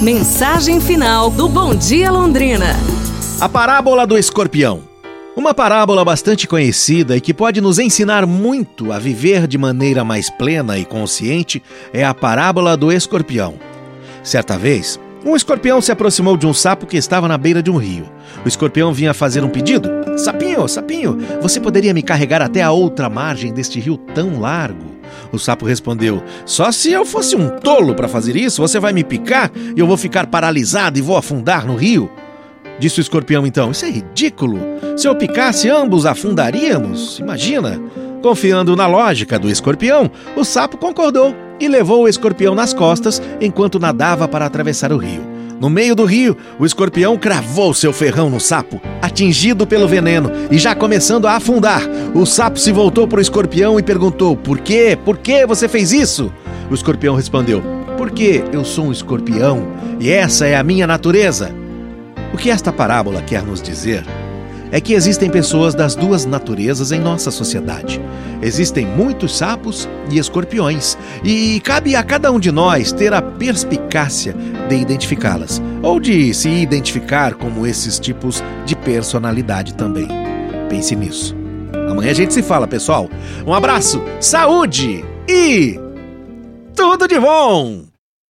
Mensagem final do Bom Dia Londrina. A parábola do escorpião. Uma parábola bastante conhecida e que pode nos ensinar muito a viver de maneira mais plena e consciente é a parábola do escorpião. Certa vez, um escorpião se aproximou de um sapo que estava na beira de um rio. O escorpião vinha fazer um pedido: Sapinho, sapinho, você poderia me carregar até a outra margem deste rio tão largo? O sapo respondeu: Só se eu fosse um tolo para fazer isso, você vai me picar e eu vou ficar paralisado e vou afundar no rio. Disse o escorpião então: Isso é ridículo. Se eu picasse, ambos afundaríamos. Imagina. Confiando na lógica do escorpião, o sapo concordou e levou o escorpião nas costas enquanto nadava para atravessar o rio. No meio do rio, o escorpião cravou seu ferrão no sapo, atingido pelo veneno e já começando a afundar. O sapo se voltou para o escorpião e perguntou: Por quê? Por que você fez isso? O escorpião respondeu: Porque eu sou um escorpião e essa é a minha natureza. O que esta parábola quer nos dizer é que existem pessoas das duas naturezas em nossa sociedade. Existem muitos sapos e escorpiões, e cabe a cada um de nós ter a perspicácia de identificá-las, ou de se identificar como esses tipos de personalidade também. Pense nisso. Amanhã a gente se fala, pessoal. Um abraço, saúde e tudo de bom!